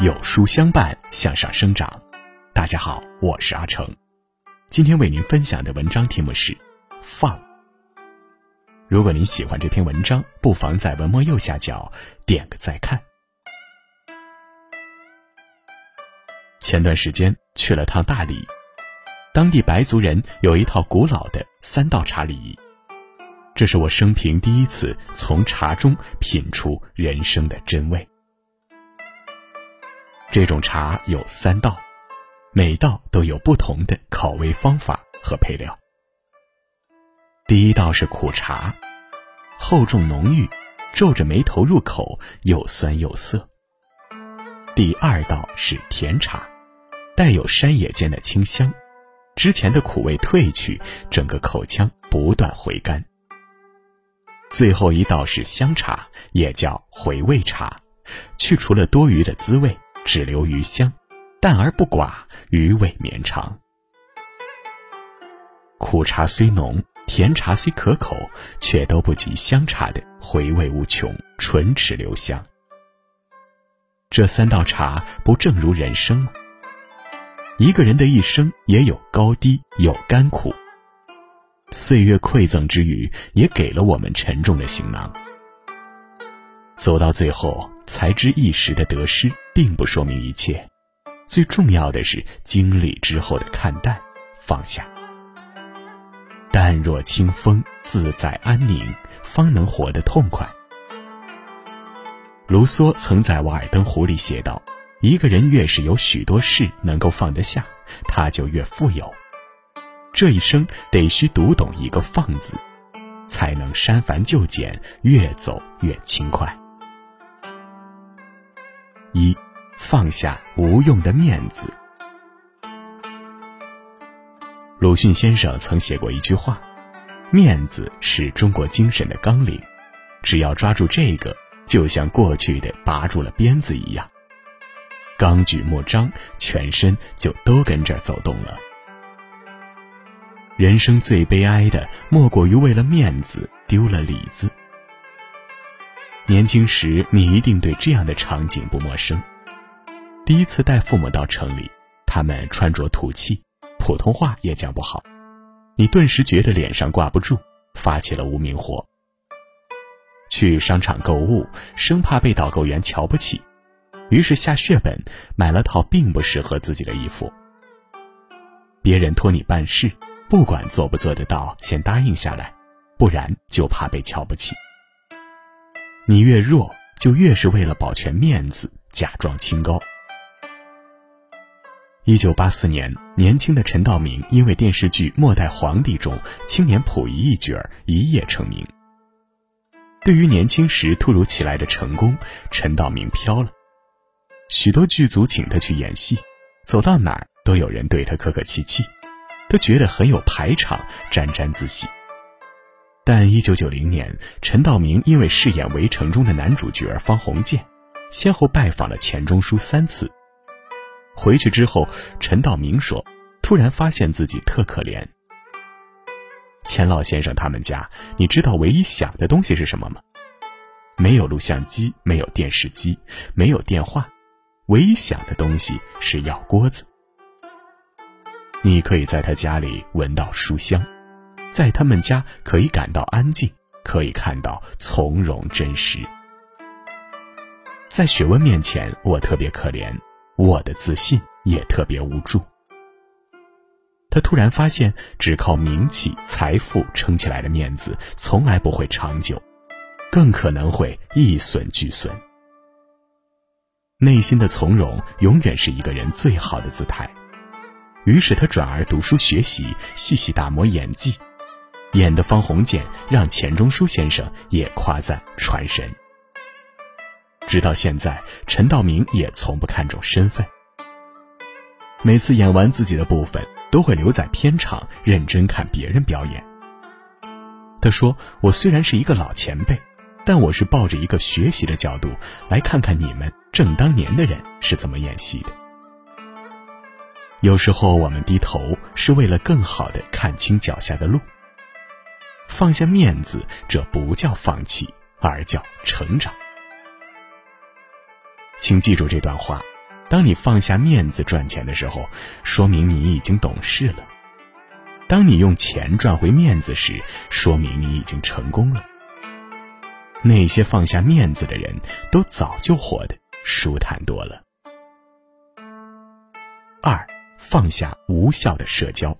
有书相伴，向上生长。大家好，我是阿成。今天为您分享的文章题目是《放》。如果您喜欢这篇文章，不妨在文末右下角点个再看。前段时间去了趟大理，当地白族人有一套古老的三道茶礼仪，这是我生平第一次从茶中品出人生的真味。这种茶有三道，每道都有不同的口味方法和配料。第一道是苦茶，厚重浓郁，皱着眉头入口又酸又涩。第二道是甜茶，带有山野间的清香，之前的苦味褪去，整个口腔不断回甘。最后一道是香茶，也叫回味茶，去除了多余的滋味。只留余香，淡而不寡，余味绵长。苦茶虽浓，甜茶虽可口，却都不及香茶的回味无穷，唇齿留香。这三道茶不正如人生吗？一个人的一生也有高低，有甘苦。岁月馈赠之余，也给了我们沉重的行囊。走到最后，才知一时的得失并不说明一切，最重要的是经历之后的看淡、放下。淡若清风，自在安宁，方能活得痛快。卢梭曾在《瓦尔登湖》里写道：“一个人越是有许多事能够放得下，他就越富有。这一生得需读懂一个‘放’字，才能删繁就简，越走越轻快。”一，放下无用的面子。鲁迅先生曾写过一句话：“面子是中国精神的纲领，只要抓住这个，就像过去的拔住了鞭子一样，刚举目张，全身就都跟着走动了。”人生最悲哀的，莫过于为了面子丢了里子。年轻时，你一定对这样的场景不陌生。第一次带父母到城里，他们穿着土气，普通话也讲不好，你顿时觉得脸上挂不住，发起了无名火。去商场购物，生怕被导购员瞧不起，于是下血本买了套并不适合自己的衣服。别人托你办事，不管做不做得到，先答应下来，不然就怕被瞧不起。你越弱，就越是为了保全面子，假装清高。一九八四年，年轻的陈道明因为电视剧《末代皇帝》中青年溥仪一角一夜成名。对于年轻时突如其来的成功，陈道明飘了。许多剧组请他去演戏，走到哪儿都有人对他客客气气，他觉得很有排场，沾沾自喜。但一九九零年，陈道明因为饰演《围城》中的男主角方鸿渐，先后拜访了钱钟书三次。回去之后，陈道明说：“突然发现自己特可怜。”钱老先生他们家，你知道唯一想的东西是什么吗？没有录像机，没有电视机，没有电话，唯一想的东西是药锅子。你可以在他家里闻到书香。在他们家可以感到安静，可以看到从容真实。在学问面前，我特别可怜，我的自信也特别无助。他突然发现，只靠名气、财富撑起来的面子，从来不会长久，更可能会一损俱损。内心的从容，永远是一个人最好的姿态。于是他转而读书学习，细细打磨演技。演的方鸿渐让钱钟书先生也夸赞传神。直到现在，陈道明也从不看重身份。每次演完自己的部分，都会留在片场认真看别人表演。他说：“我虽然是一个老前辈，但我是抱着一个学习的角度来看看你们正当年的人是怎么演戏的。有时候我们低头是为了更好的看清脚下的路。”放下面子，这不叫放弃，而叫成长。请记住这段话：当你放下面子赚钱的时候，说明你已经懂事了；当你用钱赚回面子时，说明你已经成功了。那些放下面子的人，都早就活得舒坦多了。二，放下无效的社交。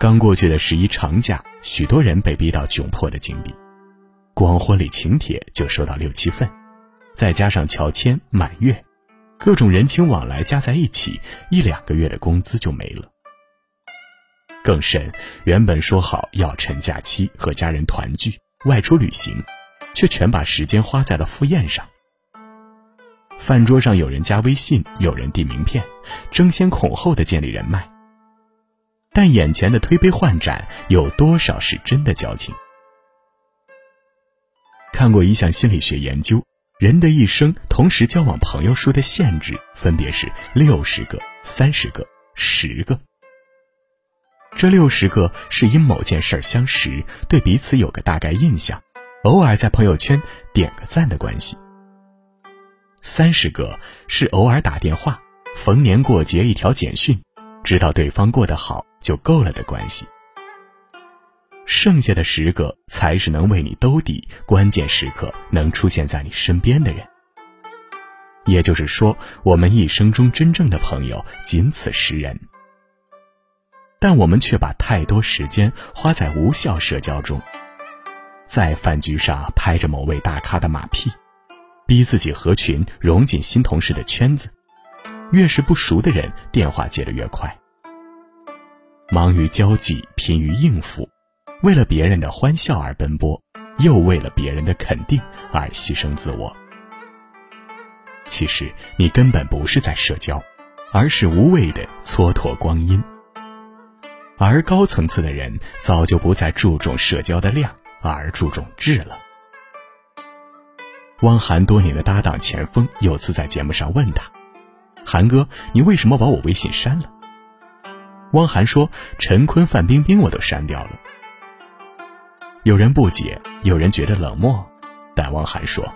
刚过去的十一长假，许多人被逼到窘迫的境地，光婚礼请帖就收到六七份，再加上乔迁、满月，各种人情往来加在一起，一两个月的工资就没了。更甚，原本说好要趁假期和家人团聚、外出旅行，却全把时间花在了赴宴上。饭桌上有人加微信，有人递名片，争先恐后的建立人脉。但眼前的推杯换盏，有多少是真的交情？看过一项心理学研究，人的一生同时交往朋友数的限制分别是六十个、三十个、十个。这六十个是因某件事相识，对彼此有个大概印象，偶尔在朋友圈点个赞的关系。三十个是偶尔打电话，逢年过节一条简讯，知道对方过得好。就够了的关系，剩下的十个才是能为你兜底、关键时刻能出现在你身边的人。也就是说，我们一生中真正的朋友仅此十人，但我们却把太多时间花在无效社交中，在饭局上拍着某位大咖的马屁，逼自己合群融进新同事的圈子，越是不熟的人，电话接得越快。忙于交际，疲于应付，为了别人的欢笑而奔波，又为了别人的肯定而牺牲自我。其实你根本不是在社交，而是无谓的蹉跎光阴。而高层次的人早就不再注重社交的量，而注重质了。汪涵多年的搭档钱枫有次在节目上问他：“涵哥，你为什么把我微信删了？”汪涵说：“陈坤、范冰冰我都删掉了。”有人不解，有人觉得冷漠，但汪涵说：“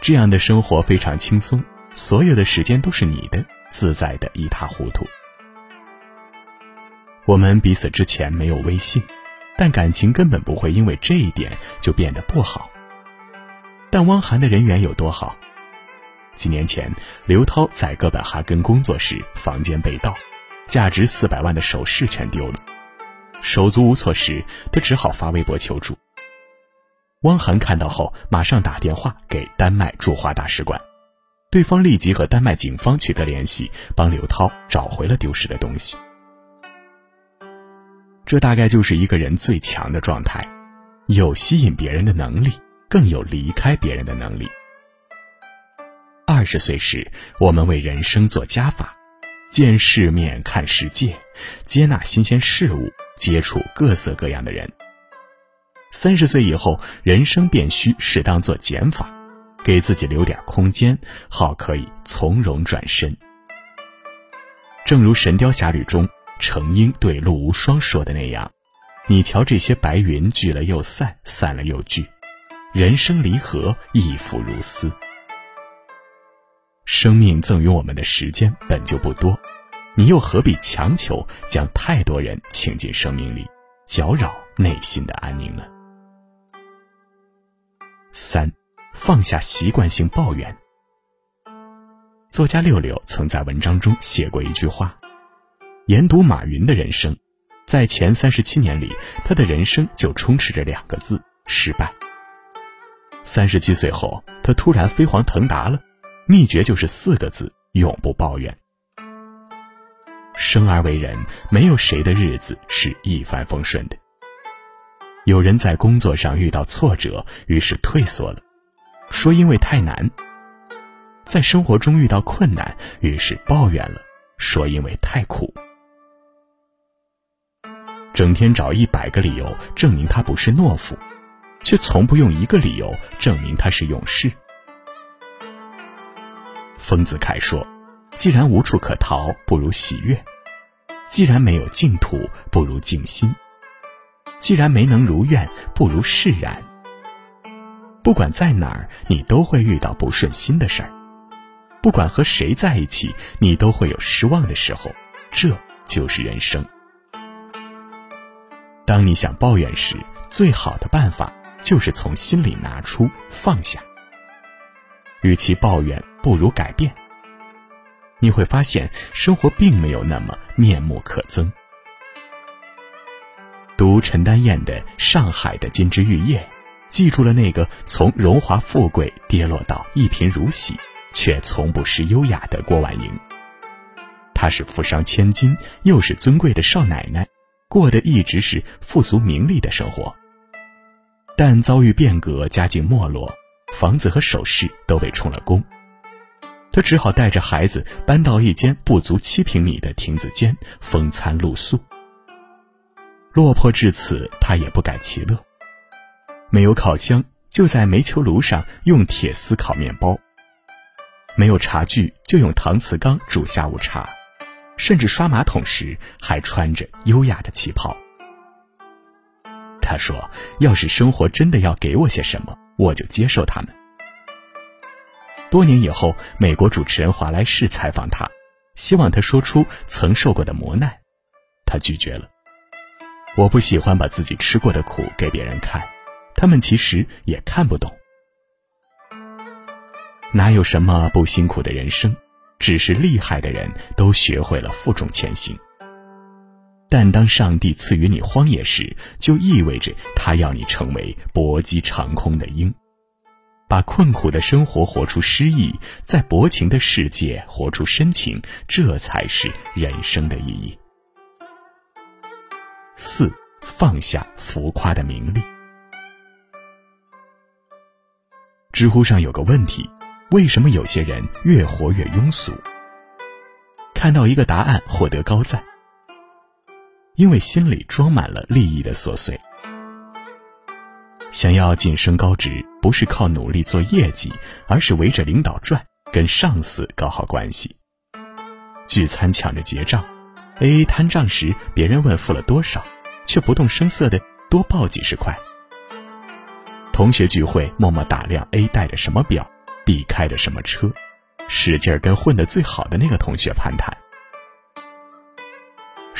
这样的生活非常轻松，所有的时间都是你的，自在的一塌糊涂。”我们彼此之前没有微信，但感情根本不会因为这一点就变得不好。但汪涵的人缘有多好？几年前，刘涛在哥本哈根工作时，房间被盗。价值四百万的首饰全丢了，手足无措时，他只好发微博求助。汪涵看到后，马上打电话给丹麦驻华大使馆，对方立即和丹麦警方取得联系，帮刘涛找回了丢失的东西。这大概就是一个人最强的状态，有吸引别人的能力，更有离开别人的能力。二十岁时，我们为人生做加法。见世面，看世界，接纳新鲜事物，接触各色各样的人。三十岁以后，人生便需适当做减法，给自己留点空间，好可以从容转身。正如《神雕侠侣》中程英对陆无双说的那样：“你瞧这些白云聚了又散，散了又聚，人生离合，亦复如斯。”生命赠予我们的时间本就不多，你又何必强求将太多人请进生命里，搅扰内心的安宁呢？三，放下习惯性抱怨。作家六六曾在文章中写过一句话：研读马云的人生，在前三十七年里，他的人生就充斥着两个字——失败。三十七岁后，他突然飞黄腾达了。秘诀就是四个字：永不抱怨。生而为人，没有谁的日子是一帆风顺的。有人在工作上遇到挫折，于是退缩了，说因为太难；在生活中遇到困难，于是抱怨了，说因为太苦。整天找一百个理由证明他不是懦夫，却从不用一个理由证明他是勇士。丰子恺说：“既然无处可逃，不如喜悦；既然没有净土，不如静心；既然没能如愿，不如释然。不管在哪儿，你都会遇到不顺心的事儿，不管和谁在一起，你都会有失望的时候，这就是人生。当你想抱怨时，最好的办法就是从心里拿出放下。与其抱怨，不如改变。你会发现，生活并没有那么面目可憎。读陈丹燕的《上海的金枝玉叶》，记住了那个从荣华富贵跌落到一贫如洗，却从不失优雅的郭婉莹。她是富商千金，又是尊贵的少奶奶，过的一直是富足名利的生活。但遭遇变革，家境没落，房子和首饰都被充了公，他只好带着孩子搬到一间不足七平米的亭子间，风餐露宿。落魄至此，他也不改其乐。没有烤箱，就在煤球炉上用铁丝烤面包；没有茶具，就用搪瓷缸煮下午茶；甚至刷马桶时，还穿着优雅的旗袍。他说：“要是生活真的要给我些什么，我就接受他们。”多年以后，美国主持人华莱士采访他，希望他说出曾受过的磨难，他拒绝了。我不喜欢把自己吃过的苦给别人看，他们其实也看不懂。哪有什么不辛苦的人生，只是厉害的人都学会了负重前行。但当上帝赐予你荒野时，就意味着他要你成为搏击长空的鹰，把困苦的生活活出诗意，在薄情的世界活出深情，这才是人生的意义。四放下浮夸的名利。知乎上有个问题：为什么有些人越活越庸俗？看到一个答案，获得高赞。因为心里装满了利益的琐碎。想要晋升高职，不是靠努力做业绩，而是围着领导转，跟上司搞好关系。聚餐抢着结账。A 摊账时，别人问付了多少，却不动声色的多报几十块。同学聚会，默默打量 A 戴着什么表，B 开着什么车，使劲跟混得最好的那个同学攀谈。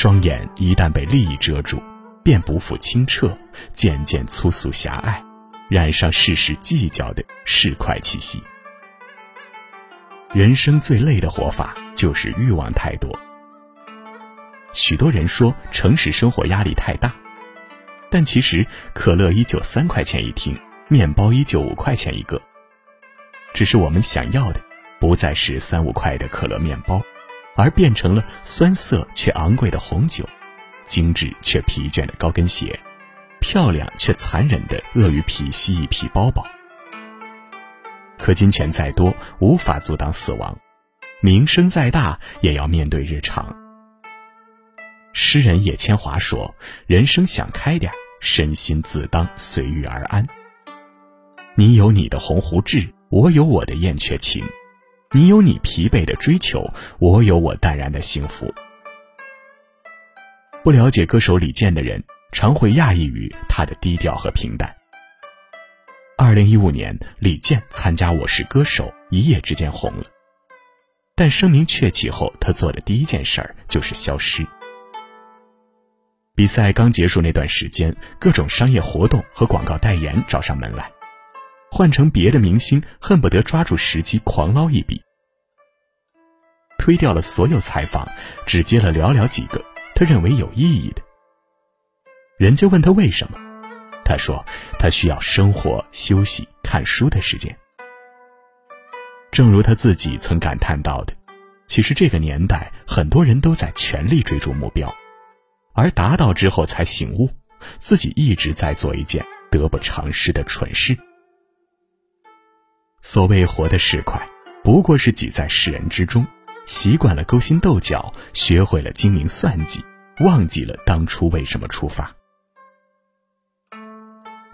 双眼一旦被利益遮住，便不复清澈，渐渐粗俗狭隘，染上事事计较的市侩气息。人生最累的活法，就是欲望太多。许多人说城市生活压力太大，但其实可乐依旧三块钱一听，面包依旧五块钱一个。只是我们想要的，不再是三五块的可乐面包，而变成了酸涩却昂贵的红酒，精致却疲倦的高跟鞋，漂亮却残忍的鳄鱼皮蜥蜴皮包包。可金钱再多，无法阻挡死亡；名声再大，也要面对日常。诗人叶千华说：“人生想开点，身心自当随遇而安。你有你的鸿鹄志，我有我的燕雀情；你有你疲惫的追求，我有我淡然的幸福。”不了解歌手李健的人，常会讶异于他的低调和平淡。二零一五年，李健参加《我是歌手》，一夜之间红了。但声名鹊起后，他做的第一件事儿就是消失。比赛刚结束那段时间，各种商业活动和广告代言找上门来，换成别的明星，恨不得抓住时机狂捞一笔。推掉了所有采访，只接了寥寥几个他认为有意义的。人家问他为什么，他说他需要生活、休息、看书的时间。正如他自己曾感叹到的，其实这个年代很多人都在全力追逐目标。而达到之后才醒悟，自己一直在做一件得不偿失的蠢事。所谓活得是快，不过是挤在世人之中，习惯了勾心斗角，学会了精明算计，忘记了当初为什么出发。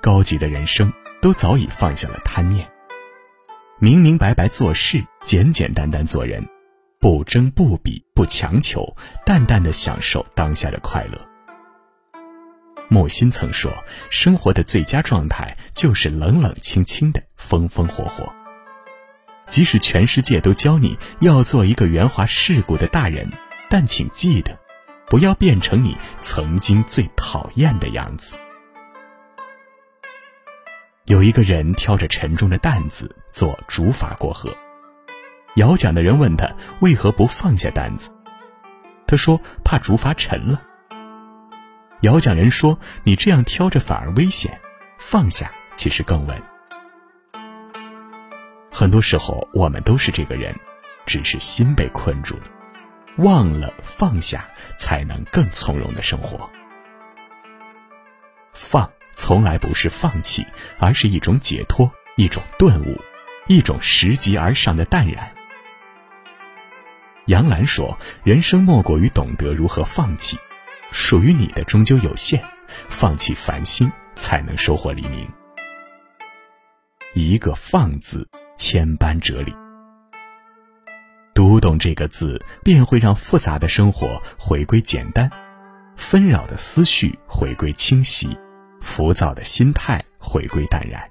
高级的人生都早已放下了贪念，明明白白做事，简简单单做人。不争不比不强求，淡淡的享受当下的快乐。木心曾说：“生活的最佳状态就是冷冷清清的，风风火火。”即使全世界都教你要做一个圆滑世故的大人，但请记得，不要变成你曾经最讨厌的样子。有一个人挑着沉重的担子做竹筏过河，摇桨的人问他为何不放下担子，他说怕竹筏沉了。摇奖人说：“你这样挑着反而危险，放下其实更稳。”很多时候，我们都是这个人，只是心被困住了，忘了放下，才能更从容的生活。放从来不是放弃，而是一种解脱，一种顿悟，一种拾级而上的淡然。杨澜说：“人生莫过于懂得如何放弃，属于你的终究有限，放弃烦心，才能收获黎明。”一个“放”字。千般哲理，读懂这个字，便会让复杂的生活回归简单，纷扰的思绪回归清晰，浮躁的心态回归淡然。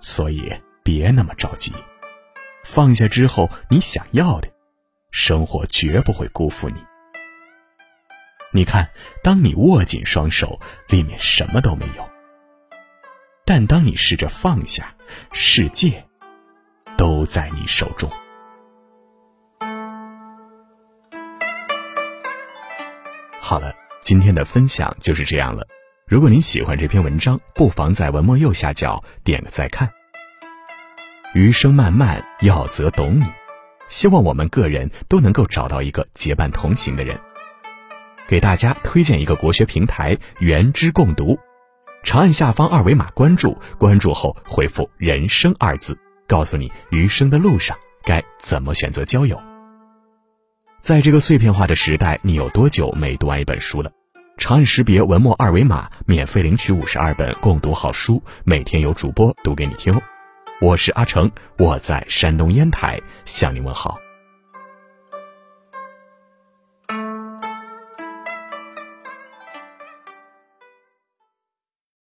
所以，别那么着急，放下之后，你想要的，生活绝不会辜负你。你看，当你握紧双手，里面什么都没有。但当你试着放下，世界都在你手中。好了，今天的分享就是这样了。如果您喜欢这篇文章，不妨在文末右下角点个再看。余生漫漫，要则懂你。希望我们个人都能够找到一个结伴同行的人。给大家推荐一个国学平台——原知共读。长按下方二维码关注，关注后回复“人生”二字，告诉你余生的路上该怎么选择交友。在这个碎片化的时代，你有多久没读完一本书了？长按识别文末二维码，免费领取五十二本共读好书，每天有主播读给你听。我是阿成，我在山东烟台向你问好。